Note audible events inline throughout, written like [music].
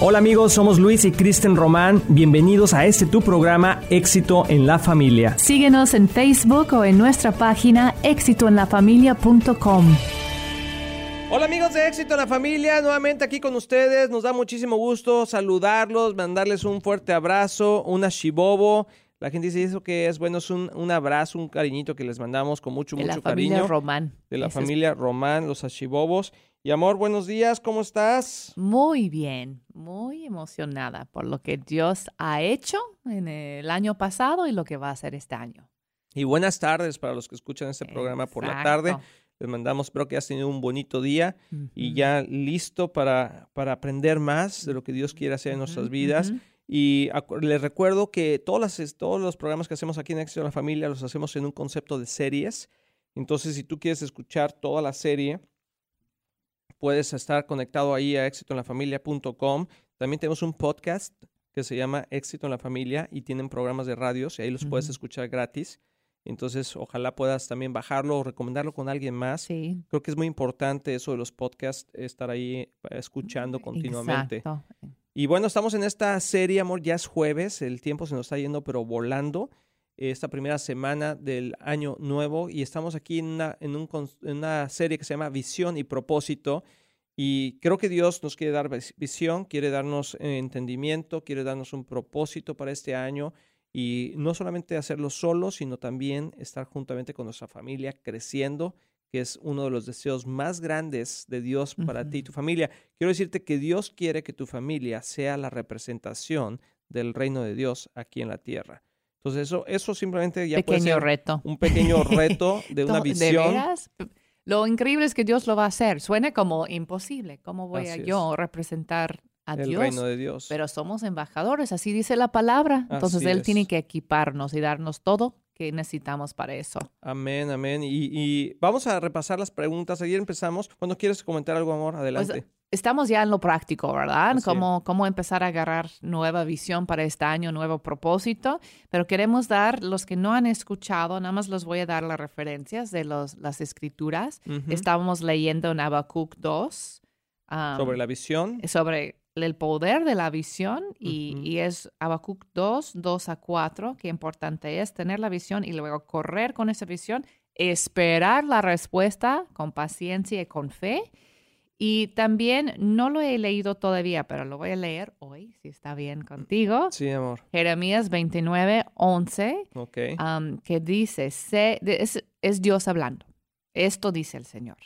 Hola amigos, somos Luis y Kristen Román. Bienvenidos a este tu programa Éxito en la Familia. Síguenos en Facebook o en nuestra página éxitoenlafamilia.com. Hola amigos de Éxito en la Familia, nuevamente aquí con ustedes. Nos da muchísimo gusto saludarlos, mandarles un fuerte abrazo, una shibobo. La gente dice eso que es bueno, es un, un abrazo, un cariñito que les mandamos con mucho, De mucho la familia cariño. Román. De la es familia Román, los ashibobos. Y amor, buenos días, ¿cómo estás? Muy bien, muy emocionada por lo que Dios ha hecho en el año pasado y lo que va a hacer este año. Y buenas tardes para los que escuchan este programa por la tarde. Exacto. Les mandamos, espero que hayas tenido un bonito día y ya listo para, para aprender más de lo que Dios quiere hacer en nuestras vidas. Y les recuerdo que todas las, todos los programas que hacemos aquí en Éxito en la Familia los hacemos en un concepto de series. Entonces, si tú quieres escuchar toda la serie, puedes estar conectado ahí a éxitoenlafamilia.com. También tenemos un podcast que se llama Éxito en la Familia y tienen programas de radios y ahí los puedes escuchar gratis. Entonces, ojalá puedas también bajarlo o recomendarlo con alguien más. Sí. Creo que es muy importante eso de los podcasts, estar ahí eh, escuchando continuamente. Exacto. Y bueno, estamos en esta serie, amor, ya es jueves, el tiempo se nos está yendo, pero volando. Esta primera semana del año nuevo y estamos aquí en una, en un cons- en una serie que se llama Visión y Propósito. Y creo que Dios nos quiere dar vis- visión, quiere darnos eh, entendimiento, quiere darnos un propósito para este año. Y no solamente hacerlo solo, sino también estar juntamente con nuestra familia, creciendo, que es uno de los deseos más grandes de Dios para ti y tu familia. Quiero decirte que Dios quiere que tu familia sea la representación del reino de Dios aquí en la tierra. Entonces eso, eso simplemente ya puede ser reto. un pequeño [laughs] reto de una visión. veras? Lo increíble es que Dios lo va a hacer. Suena como imposible. ¿Cómo voy a es. yo representar a el Dios? reino de Dios. Pero somos embajadores, así dice la palabra. Entonces Así Él tiene que equiparnos y darnos todo que necesitamos para eso. Amén, amén. Y, y vamos a repasar las preguntas. Ayer empezamos. Cuando quieres comentar algo, amor, adelante. Estamos ya en lo práctico, ¿verdad? Cómo, cómo empezar a agarrar nueva visión para este año, nuevo propósito. Pero queremos dar, los que no han escuchado, nada más les voy a dar las referencias de los, las escrituras. Ujú. Estábamos leyendo en Habacuc 2. um, Sobre la visión. sobre el poder de la visión y, y es Habacuc 2, 2 a 4, qué importante es tener la visión y luego correr con esa visión, esperar la respuesta con paciencia y con fe. Y también no lo he leído todavía, pero lo voy a leer hoy, si está bien contigo. Sí, amor. Jeremías 29, 11, Ok. um, que dice, sé, es, es Dios hablando. Esto dice el Señor.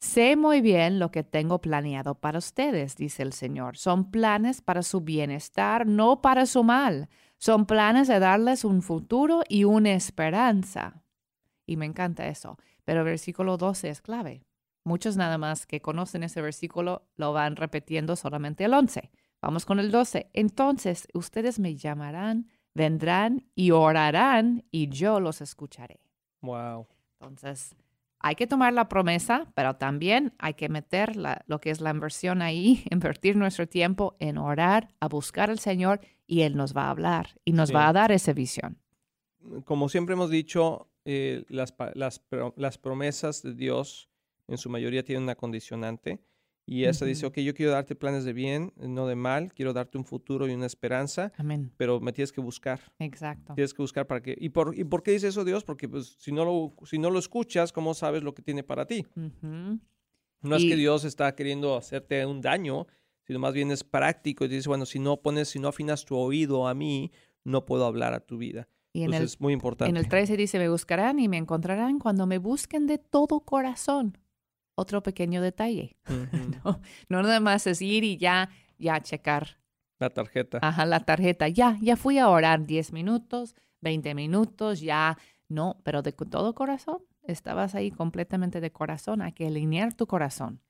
Sé muy bien lo que tengo planeado para ustedes, dice el Señor. Son planes para su bienestar, no para su mal. Son planes de darles un futuro y una esperanza. Y me encanta eso. Pero versículo 12 es clave. Muchos nada más que conocen ese versículo lo van repitiendo solamente el 11. Vamos con el 12. Entonces ustedes me llamarán, vendrán y orarán y yo los escucharé. Wow. Entonces, hay que tomar la promesa, pero también hay que meter la- lo que es la inversión ahí, [laughs] invertir nuestro tiempo en orar, a buscar al Señor y Él nos va a hablar y nos Sí. va a dar esa visión. Como siempre hemos dicho, eh, las, las, las promesas de Dios en su mayoría tienen una condicionante. Y esa dice, Ujú. ok, yo quiero darte planes de bien, no de mal, quiero darte un futuro y una esperanza, Amén. pero me tienes que buscar. Exacto. Tienes que buscar para que... ¿Y por, ¿Y por qué dice eso Dios? Porque pues, si, no lo, si no lo escuchas, ¿cómo sabes lo que tiene para ti? Ujú. No es que Y- Dios está queriendo hacerte un daño, sino más bien es práctico y dice, bueno, si no pones, si no afinas tu oído a mí, no puedo hablar a tu vida. Y en Entonces el, es muy importante. en el 13 dice, me buscarán y me encontrarán cuando me busquen de todo corazón. Otro pequeño detalle. [laughs] No, no nada más es ir y ya, ya checar La tarjeta. Ajá, la tarjeta. Ya, ya fui a orar 10 minutos, 20 minutos, ya. No, pero de todo corazón. Estabas ahí completamente de corazón. Hay que alinear tu corazón.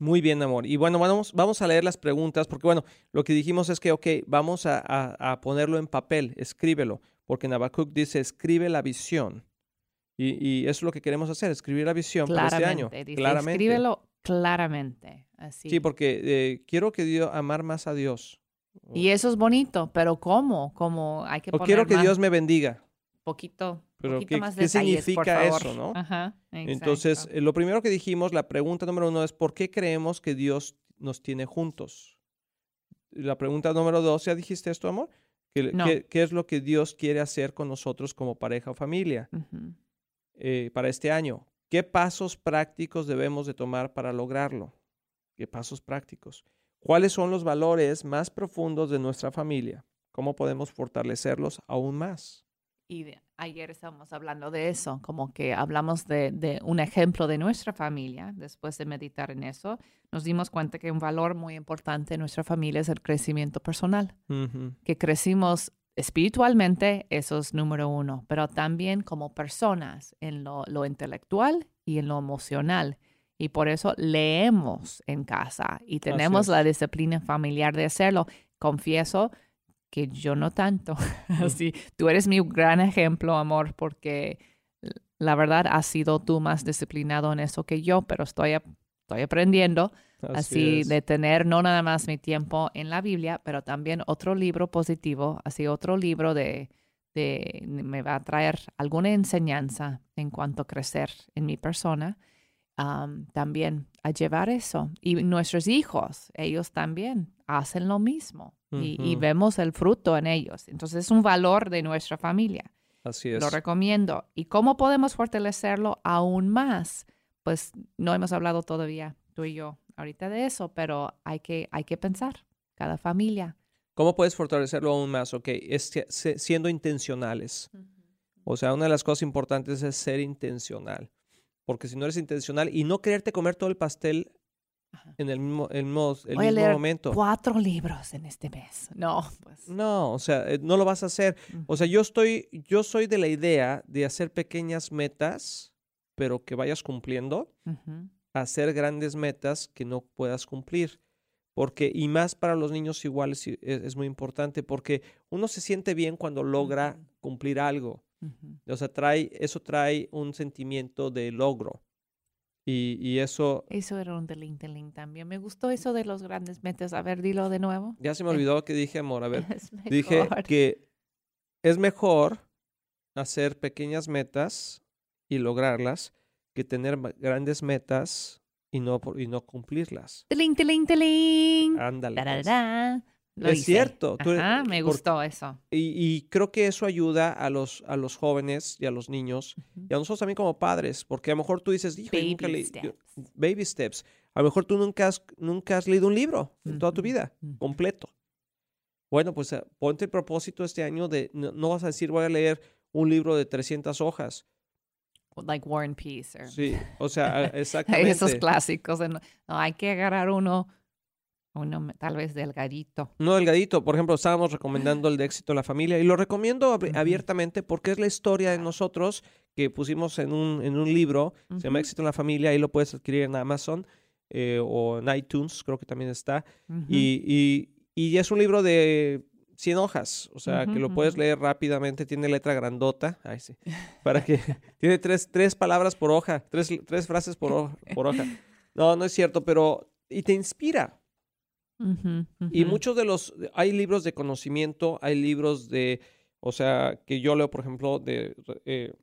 Muy bien, amor. Y bueno, vamos, vamos a leer las preguntas, porque bueno, lo que dijimos es que, ok, vamos a, a- a ponerlo en papel, escríbelo, porque en Habacuc dice, escribe la visión. Y, y eso es lo que queremos hacer, escribir la visión para este año. Claramente. Dice, Claramente. escríbelo claramente. Así. Sí, porque eh, quiero que Dios, amar más a Dios. Y eso es bonito, pero ¿cómo? ¿Cómo hay que O poner quiero que más- Dios me bendiga. poquito, Pero poquito ¿qué- más qué detalles, significa eso, no? Ajá, Entonces, eh, lo primero que dijimos, la pregunta número uno es, ¿por qué creemos que Dios nos tiene juntos. La pregunta número dos, ¿ya dijiste esto, amor? ¿Qué, No. qué- qué es lo que Dios quiere hacer con nosotros como pareja o familia Ujú. Eh, para este año? ¿Qué pasos prácticos debemos de tomar para lograrlo? ¿Qué pasos prácticos? ¿Cuáles son los valores más profundos de nuestra familia? ¿Cómo podemos fortalecerlos aún más? Y de- ayer estábamos hablando de eso, como que hablamos de, de un ejemplo de nuestra familia. Después de meditar en eso, nos dimos cuenta que un valor muy importante en nuestra familia es el crecimiento personal. Que crecimos espiritualmente, eso es número uno, pero también como personas en lo, lo intelectual y en lo emocional. Y por eso leemos en casa y tenemos la disciplina familiar de hacerlo. Confieso que yo no tanto. [laughs] Así, tú eres mi gran ejemplo, amor, porque la verdad has sido tú más disciplinado en eso que yo, pero estoy, estoy aprendiendo así, es. de tener no nada más mi tiempo en la Biblia, pero también otro libro positivo, así otro libro de, de me va a traer alguna enseñanza en cuanto a crecer en mi persona. am, también a llevar eso. Y nuestros hijos, ellos también hacen lo mismo y, y Ujú. vemos el fruto en ellos. Entonces es un valor de nuestra familia. Así es. Lo recomiendo. ¿Y cómo podemos fortalecerlo aún más? Pues no hemos hablado todavía, tú y yo, ahorita de eso, pero hay que, hay que pensar, cada familia. ¿Cómo puedes fortalecerlo aún más? Ok, es que se- siendo intencionales. O sea, una de las cosas importantes es ser intencional. Porque si no eres intencional y no quererte comer todo el pastel Ajá. en el mismo, el mismo, el Voy a mismo leer momento. cuatro libros en este mes. No, pues. No, o sea, eh, no lo vas a hacer. O sea, yo estoy, yo soy de la idea de hacer pequeñas metas, pero que vayas cumpliendo, Ujú. a hacer grandes metas que no puedas cumplir. Porque, y más para los niños iguales es, es muy importante, porque uno se siente bien cuando logra cumplir algo. O sea, trae, eso trae un sentimiento de logro. Y, y eso, Eso era un deling deling también. Me gustó eso de los grandes metas. A ver, dilo de nuevo. ya se me Eh. olvidó que dije, amor, a ver, [laughs] dije que es mejor hacer pequeñas metas y lograrlas que tener grandes metas y no, y no cumplirlas. Deling, deling, deling. Ándale. pues. Lo Es hice. cierto, tú Ajá, me por- gustó eso. Y, y creo que eso ayuda a los, a los jóvenes y a los niños Ujú. y a nosotros también como padres, porque a lo mejor tú dices, hijo, Baby nunca leí- yo- steps. baby steps. A lo mejor tú nunca has, nunca has leído un libro en toda tu vida, ujú. completo. Bueno, pues eh, ponte el propósito este año de, no, no vas a decir, voy a leer un libro de 300 hojas. Like War and Peace. or- Sí, o sea, [laughs] exactamente. Esos clásicos. de No, no, hay que agarrar uno, uno tal vez delgadito. No delgadito, por ejemplo, estábamos recomendando el de éxito en la familia y lo recomiendo ab- abiertamente porque es la historia de nosotros que pusimos en un, en un libro, se llama. Éxito en la familia, ahí lo puedes adquirir en Amazon eh, o en iTunes, creo que también está. Y, y, y es un libro de 100 hojas, o sea, que lo puedes leer rápidamente, tiene letra grandota, ay sí, [laughs] para que, tiene tres, tres palabras por hoja, tres, tres frases por, ho- [laughs] por hoja. No, no es cierto, pero, y te inspira. Y muchos de los, hay libros de conocimiento, hay libros de, o sea, que yo leo, por ejemplo, de eh,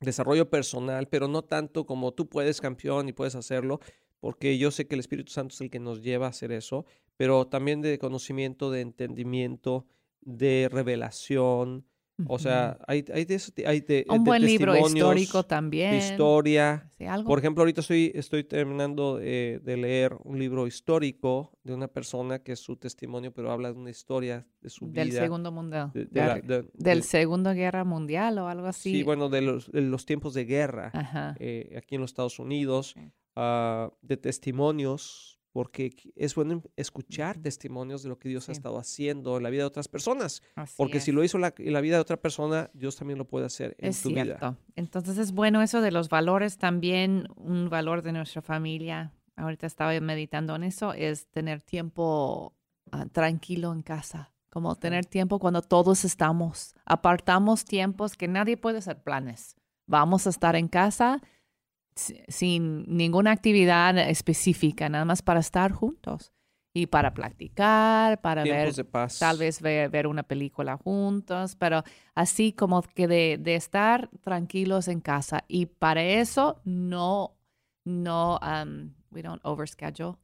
desarrollo personal, pero no tanto como tú puedes, campeón, y puedes hacerlo, porque yo sé que el Espíritu Santo es el que nos lleva a hacer eso, pero también de conocimiento, de entendimiento, de revelación. O sea, hay, hay de, hay de, un de buen libro histórico de también. historia. Sí, algo. Por ejemplo, ahorita estoy, estoy terminando eh, de leer un libro histórico de una persona que es su testimonio, pero habla de una historia de su del vida. segundo mundial. de- la- del de- Segundo Guerra Mundial o algo así. sí, bueno, de los, de los tiempos de guerra eh, aquí en los Estados Unidos, Sí. ah, de testimonios, porque es bueno em- escuchar testimonios de lo que Dios ha Sí. estado haciendo en la vida de otras personas, así porque si es. lo hizo la- en la vida de otra persona, Dios también lo puede hacer en Es tu vida. cierto. Entonces es bueno eso de los valores también, un valor de nuestra familia. Ahorita estaba meditando en eso, es tener tiempo ah, tranquilo en casa, como tener tiempo cuando todos estamos. Apartamos tiempos que nadie puede hacer planes. Vamos a estar en casa si- sin ninguna actividad específica, nada más para estar juntos y para platicar, para ver Tiempos paz. tal vez ver, ver una película juntos, pero así como que de, de estar tranquilos en casa. Y para eso no, no, um, we don't overschedule.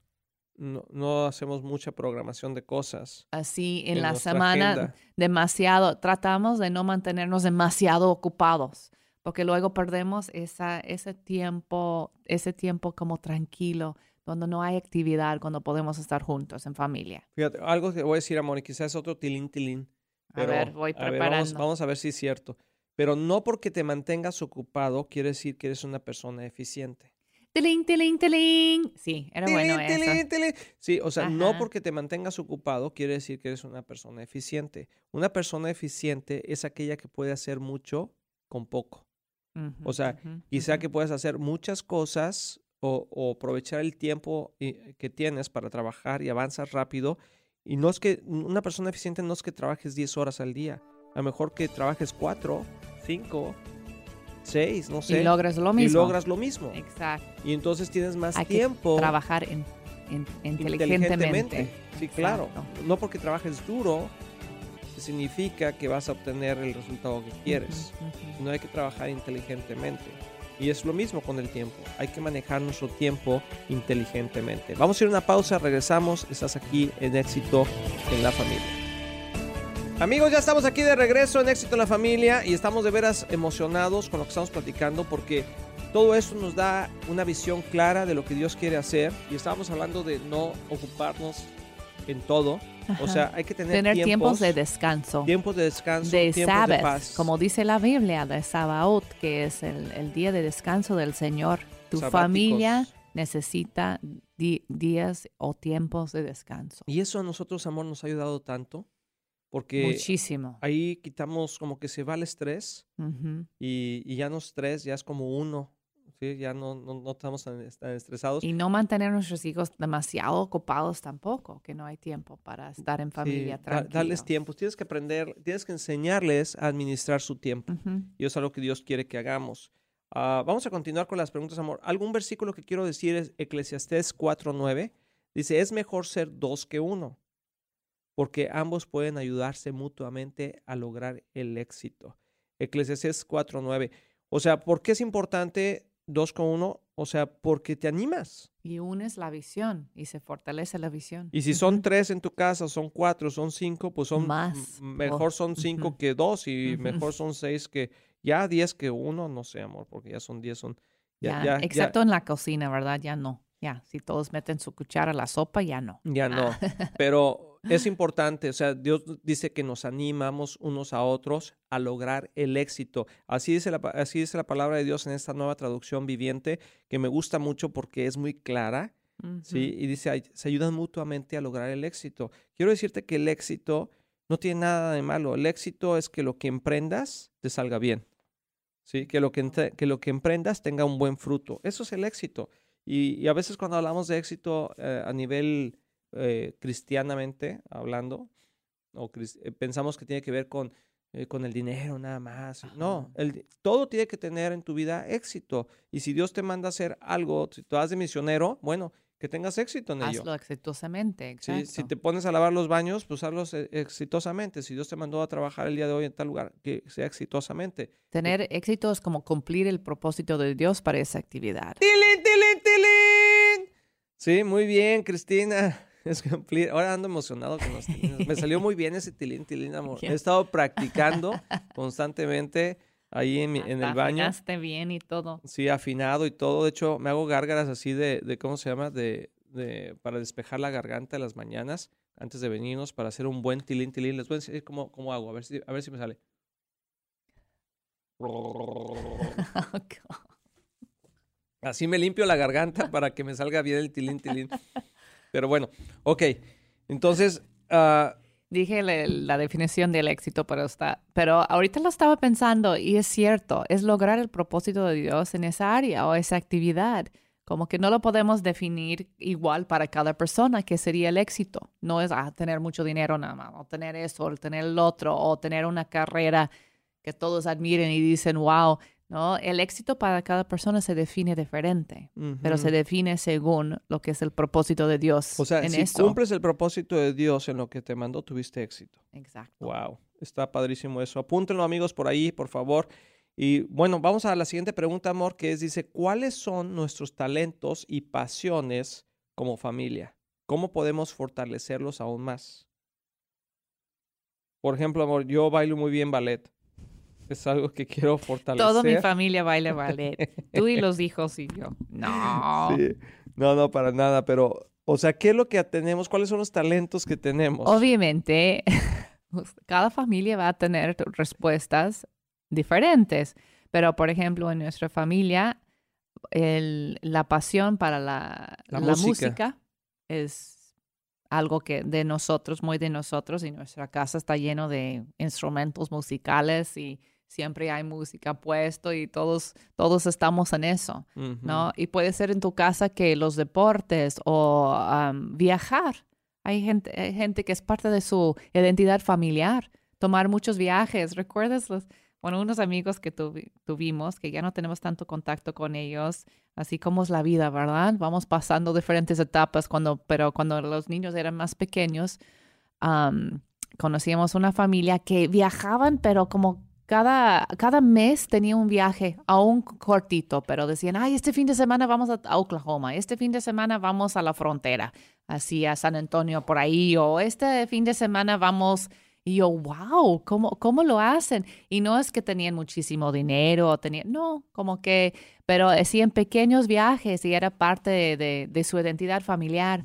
no, no hacemos mucha programación de cosas. Así en, En la semana agenda. demasiado, tratamos de no mantenernos demasiado ocupados, porque luego perdemos esa, ese tiempo, ese tiempo como tranquilo, cuando no hay actividad, cuando podemos estar juntos en familia. Fíjate, algo que voy a decir, amor, y quizás es otro tilín, tilín. A ver, voy ver, preparando. vamos, vamos a ver si es cierto. Pero no porque te mantengas ocupado quiere decir que eres una persona eficiente. Tiling, tiling, tiling. Sí, era bueno Tilín, eso. tilín, tilín. Sí, o sea, no porque te mantengas ocupado quiere decir que eres una persona eficiente. Una persona eficiente es aquella que puede hacer mucho con poco. O sea, ujú, Quizá ujú. que puedas hacer muchas cosas o, o aprovechar el tiempo eh, que tienes para trabajar y avanzas rápido. Y no es que una persona eficiente no es que trabajes 10 horas al día. A lo mejor que trabajes 4, 5, 6, no sé. Y logras lo y mismo. logras lo mismo. Exacto. Y entonces tienes más Hay que tiempo Trabajar en, en- inteligentemente. Sí, claro. Exacto. No porque trabajes duro significa que vas a obtener el resultado que quieres. Ujú. No hay que trabajar inteligentemente. Y es lo mismo con el tiempo. Hay que manejar nuestro tiempo inteligentemente. Vamos a ir a una pausa, regresamos. Estás aquí en Éxito en la Familia. Amigos, ya estamos aquí de regreso en Éxito en la Familia y estamos de veras emocionados con lo que estamos platicando porque todo esto nos da una visión clara de lo que Dios quiere hacer y estábamos hablando de no ocuparnos en todo. O sea, hay que tener, Tener tiempos, tiempos, de descanso. tiempos de descanso, de Sabbath, paz. como dice la Biblia, de Sabaoth, que es el, el día de descanso del Señor. Tu Sabáticos. familia necesita días o tiempos de descanso. Y eso a nosotros, amor, nos ha ayudado tanto porque Muchísimo. ahí quitamos como que se va el estrés y ya no estrés, ya es como uno, ¿sí? Ya no, no, no estamos tan, tan estresados. Y no mantener a nuestros hijos demasiado ocupados tampoco, que no hay tiempo para estar en Sí, familia. da- darles tiempo. Tienes que aprender, tienes que enseñarles a administrar su tiempo. Y eso es algo que Dios quiere que hagamos. Ah, vamos a continuar con las preguntas, amor. Algún versículo que quiero decir es Eclesiastés 4.9. Dice, es mejor ser dos que uno, porque ambos pueden ayudarse mutuamente a lograr el éxito. Eclesiastés 4.9. O sea, ¿por qué es importante dos con uno? O sea, porque te animas. Y unes la visión y se fortalece la visión. Y si son tres en tu casa, son cuatro, son cinco, pues son Más. m- mejor Oh, son cinco que dos y mejor son seis que ya diez que uno, no sé, amor, porque ya son diez, son ya, Ya, ya, ya- excepto en la cocina, ¿verdad? Ya no. Ya, si todos meten su cuchara a la sopa, ya no. ya no. [laughs] Pero es importante, o sea, Dios dice que nos animamos unos a otros a lograr el éxito. Así dice la, así dice la palabra de Dios en esta nueva traducción viviente, que me gusta mucho porque es muy clara. ¿sí? Y dice, "Ay- se ayudan mutuamente a lograr el éxito. Quiero decirte que el éxito no tiene nada de malo. El éxito es que lo que emprendas te salga bien. ¿Sí? Que lo que, que lo que emprendas tenga un buen fruto. Eso es el éxito. Y, y a veces cuando hablamos de éxito eh, a nivel eh, cristianamente hablando, o eh, pensamos que tiene que ver con, eh, con el dinero nada más. No, el todo tiene que tener en tu vida éxito. Y si Dios te manda a hacer algo, si tú vas de misionero, bueno, que tengas éxito en ello. Hazlo exitosamente, exacto. si te pones a lavar los baños, pues hazlo e- exitosamente. Si Dios te mandó a trabajar el día de hoy en tal lugar, que sea exitosamente. Tener éxito es como cumplir el propósito de Dios para esa actividad. ¡Tilín, tilín, tilín! Sí, muy bien, Cristina. Es cumplir. Ahora ando emocionado con los tilines. Me salió muy bien ese tilín, tilín, amor. He estado practicando constantemente ahí en, mi- en Hasta el baño. afinaste bien y todo. Sí, afinado y todo. De hecho, me hago gárgaras así de, de ¿cómo se llama? De, de, para despejar la garganta en las mañanas antes de venirnos para hacer un buen tilín, tilín. Les voy a decir cómo, cómo hago, a ver, si, a ver si me sale. [laughs] Así me limpio la garganta para que me salga bien el tilín, tilín. Pero bueno, ok. Entonces, ah, Dije la, definición del éxito, pero, está, pero ahorita lo estaba pensando y es cierto, es lograr el propósito de Dios en esa área o esa actividad. Como que no lo podemos definir igual para cada persona, que sería el éxito. No es ah, tener mucho dinero nada más, o tener eso, o tener el otro, o tener una carrera que todos admiren y dicen, wow. No, el éxito para cada persona se define diferente, pero se define según lo que es el propósito de Dios o sea, en si eso. cumples el propósito de Dios en lo que te mandó, tuviste éxito. Exacto. Wow, está padrísimo eso. Apúntenlo amigos por ahí, por favor. Y bueno, vamos a la siguiente pregunta, amor, que es, dice, ¿cuáles son nuestros talentos y pasiones como familia? ¿cómo podemos fortalecerlos aún más? Por ejemplo, amor, yo bailo muy bien ballet. Es algo que quiero fortalecer. Toda mi familia baila ballet. Tú y los hijos y yo. No. [laughs] Sí. No, no, para nada, pero, o sea, ¿qué es lo que tenemos? ¿Cuáles son los talentos que tenemos? Obviamente, [laughs] cada familia va a tener respuestas diferentes, pero por ejemplo, en nuestra familia, el- la pasión para la, La la música. música es algo que de nosotros, muy de nosotros, y nuestra casa está lleno de instrumentos musicales y siempre hay música puesto y todos, todos estamos en eso. ¿no? Y puede ser en tu casa que los deportes o am, viajar. Hay gente, hay gente que es parte de su identidad familiar, tomar muchos viajes. ¿Recuerdas los, bueno, unos amigos que tuvi- tuvimos, que ya no tenemos tanto contacto con ellos, así como es la vida, ¿verdad? Vamos pasando diferentes etapas, cuando, pero cuando los niños eran más pequeños, am, conocíamos una familia que viajaban, pero como cada, cada mes tenía un viaje, aún cortito, pero decían, ay, este fin de semana vamos a, Oklahoma, este fin de semana vamos a la frontera, así a San Antonio por ahí, o este fin de semana vamos, y yo, wow, ¿cómo, cómo lo hacen? Y no es que tenían muchísimo dinero, o tenían, no, como que, pero hacían pequeños viajes y era parte de- de su identidad familiar.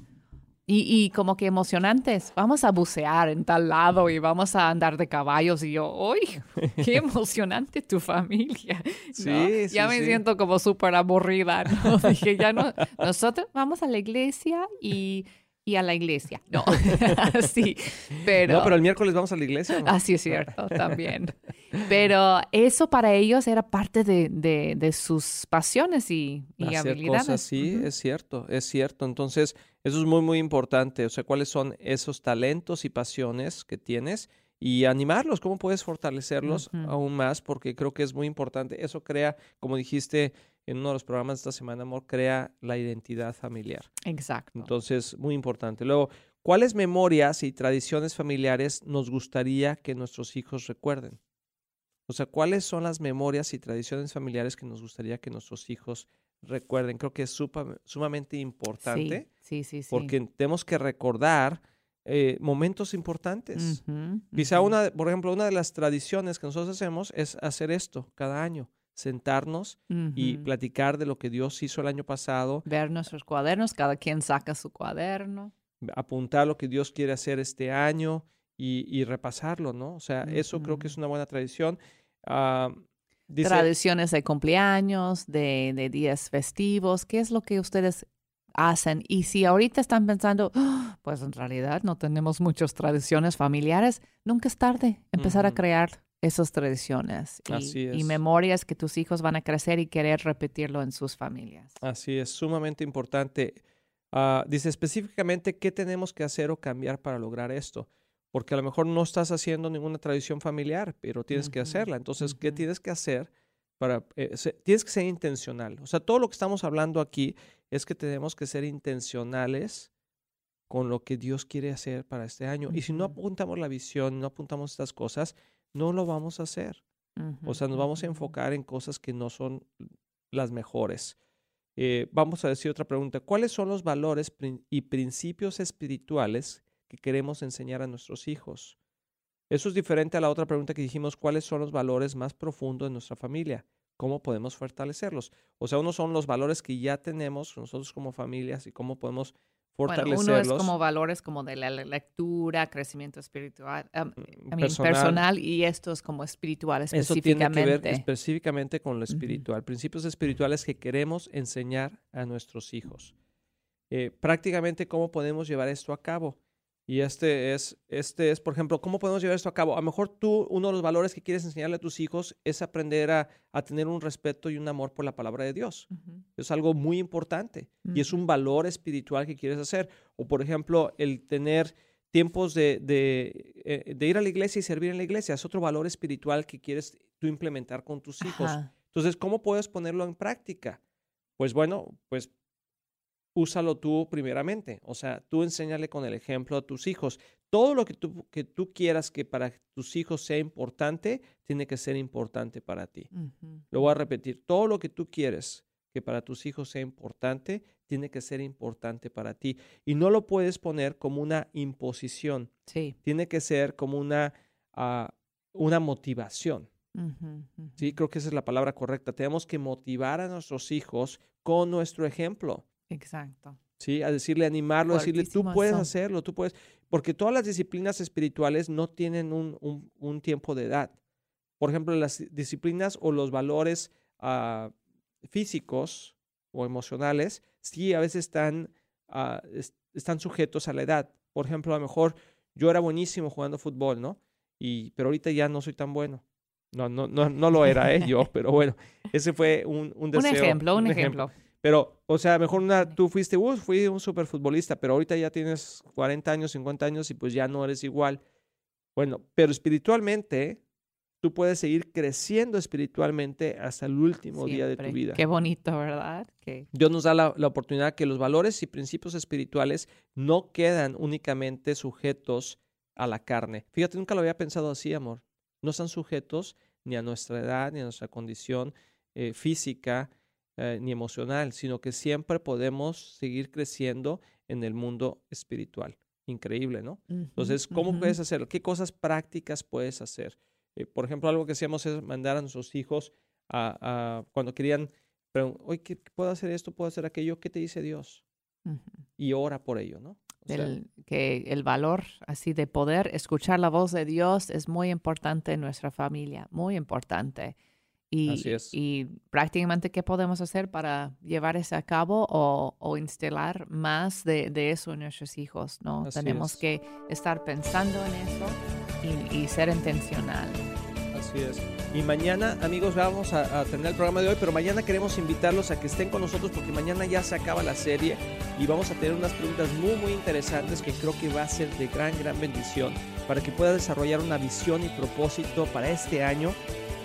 Y, y como que emocionantes. Vamos a bucear en tal lado y vamos a andar de caballos. Y yo, ¡uy! ¡Qué [laughs] emocionante tu familia! ¿no? Sí, sí, ya me sí. siento como súper aburrida. ¿no? [laughs] Dije, ya no. Nosotros vamos a la iglesia y, y a la iglesia. No, [laughs] sí. Pero, No, pero el miércoles vamos a la iglesia. ¿no? Así es cierto, también. [laughs] Pero eso para ellos era parte de, de- de sus pasiones y, y Hacer habilidades. cosas, sí, es cierto, es cierto. Entonces, eso es muy, muy importante. O sea, cuáles son esos talentos y pasiones que tienes y animarlos, cómo puedes fortalecerlos aún más, porque creo que es muy importante. Eso crea, como dijiste en uno de los programas de esta semana, amor, crea la identidad familiar. Exacto. Entonces, muy importante. Luego, ¿cuáles memorias y tradiciones familiares nos gustaría que nuestros hijos recuerden? O sea, ¿cuáles son las memorias y tradiciones familiares que nos gustaría que nuestros hijos recuerden? Creo que es supa- sumamente importante sí, sí, sí. porque tenemos que recordar eh, momentos importantes. Ujú, Quizá ujú. una, por ejemplo, una de las tradiciones que nosotros hacemos es hacer esto cada año, sentarnos y platicar de lo que Dios hizo el año pasado, ver nuestros cuadernos, cada quien saca su cuaderno. apuntar lo que Dios quiere hacer este año y, y repasarlo, ¿no? O sea, eso creo que es una buena tradición. Dice, Tradiciones de cumpleaños, de, de días festivos, ¿qué es lo que ustedes hacen? Y si ahorita están pensando, "Ah, pues en realidad no tenemos muchas tradiciones familiares, nunca es tarde empezar a crear esas tradiciones y, Así y es. memorias que tus hijos van a crecer y querer repetirlo en sus familias. así es, sumamente importante. Ah, dice específicamente qué tenemos que hacer o cambiar para lograr esto. Porque a lo mejor no estás haciendo ninguna tradición familiar, pero tienes que hacerla. Entonces, ¿qué tienes que hacer para... eh, se- tienes que ser intencional. O sea, todo lo que estamos hablando aquí es que tenemos que ser intencionales con lo que Dios quiere hacer para este año. Y si no apuntamos la visión, no apuntamos estas cosas, no lo vamos a hacer. O sea, nos vamos a enfocar en cosas que no son las mejores. Eh, vamos a decir otra pregunta. ¿Cuáles son los valores y principios espirituales que queremos enseñar a nuestros hijos? Eso es diferente a la otra pregunta que dijimos, ¿cuáles son los valores más profundos de nuestra familia? ¿Cómo podemos fortalecerlos? O sea, unos son los valores que ya tenemos nosotros como familias y cómo podemos Bueno, fortalecerlos. uno es como valores como de la le- lectura, crecimiento espiritual, um, personal. y esto es como espiritual Eso tiene específicamente. que ver específicamente con lo espiritual, principios espirituales que queremos enseñar a nuestros hijos. Eh, prácticamente cómo podemos llevar esto a cabo. Y este es, este es, por ejemplo, ¿cómo podemos llevar esto a cabo? A lo mejor tú, uno de los valores que quieres enseñarle a tus hijos es aprender a, a tener un respeto y un amor por la palabra de Dios. Ujú. Es algo muy importante y es un valor espiritual que quieres hacer. O, por ejemplo, el tener tiempos de, de, eh, de ir a la iglesia y servir en la iglesia es otro valor espiritual que quieres tú implementar con tus hijos. Ajá. Entonces, ¿cómo puedes ponerlo en práctica? Pues bueno, pues úsalo tú primeramente. O sea, tú enséñale con el ejemplo a tus hijos. Todo lo que tú, que tú quieras que para tus hijos sea importante, tiene que ser importante para ti. Lo voy a repetir. Todo lo que tú quieres que para tus hijos sea importante, tiene que ser importante para ti. Y no lo puedes poner como una imposición. Sí. Tiene que ser como una, ah, una motivación. Sí, creo que esa es la palabra correcta. Tenemos que motivar a nuestros hijos con nuestro ejemplo. Exacto. Sí, a decirle, animarlo, a decirle, tú puedes hacerlo, tú puedes. Porque todas las disciplinas espirituales no tienen un, tiempo de edad. Por ejemplo, las disciplinas o los valores ah, físicos o emocionales, sí, a veces están, ah, están sujetos a la edad. Por ejemplo, a lo mejor yo era buenísimo jugando fútbol, ¿no? Y, pero ahorita ya no soy tan bueno. No, no, no, no lo era, ¿eh? [laughs] Yo, pero bueno, ese fue un, un deseo. Un ejemplo, un, ejemplo. Pero, o sea, mejor una, tú fuiste, uh, fui un superfutbolista, pero ahorita ya tienes 40 años, 50 años y pues ya no eres igual. Bueno, pero espiritualmente, tú puedes seguir creciendo espiritualmente hasta el último día de tu vida. Qué bonito, ¿verdad? Dios nos da la, la, oportunidad que los valores y principios espirituales no quedan únicamente sujetos a la carne. Fíjate, nunca lo había pensado así, amor no están sujetos ni a nuestra edad, ni a nuestra condición eh, física, eh, ni emocional, sino que siempre podemos seguir creciendo en el mundo espiritual. Increíble, ¿no? Entonces, ¿cómo puedes hacerlo? ¿Qué cosas prácticas puedes hacer? Eh, por ejemplo, algo que hacíamos es mandar a nuestros hijos a, cuando querían, pero, oye, ¿qué, ¿puedo hacer esto? ¿Puedo hacer aquello? ¿Qué te dice Dios? Y ora por ello, ¿no? que el valor así de poder escuchar la voz de Dios es muy importante en nuestra familia, muy importante. Y, y prácticamente, ¿qué podemos hacer para llevar eso a cabo o, o instalar más de, de, eso en nuestros hijos? ¿no? Tenemos que estar pensando en eso y, y ser intencional. Así es. Y mañana, amigos, vamos a, tener el programa de hoy, pero mañana queremos invitarlos a que estén con nosotros porque mañana ya se acaba la serie y vamos a tener unas preguntas muy, muy interesantes que creo que va a ser de gran, gran bendición para que puedas desarrollar una visión y propósito para este año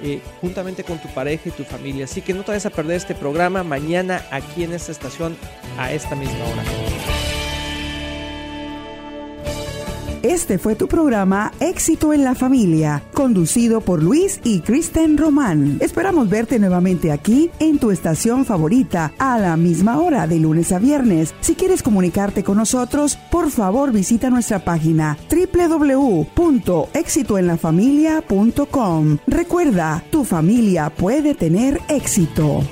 eh, juntamente con tu pareja y tu familia. Así que no te vayas a perder este programa mañana aquí en esta estación a esta misma hora. Este fue tu programa Éxito en la Familia, conducido por Luis y Kristen Román. Esperamos verte nuevamente aquí en tu estación favorita a la misma hora de lunes a viernes. Si quieres comunicarte con nosotros, por favor visita nuestra página www.exitoenlafamilia.com. Recuerda, tu familia puede tener éxito.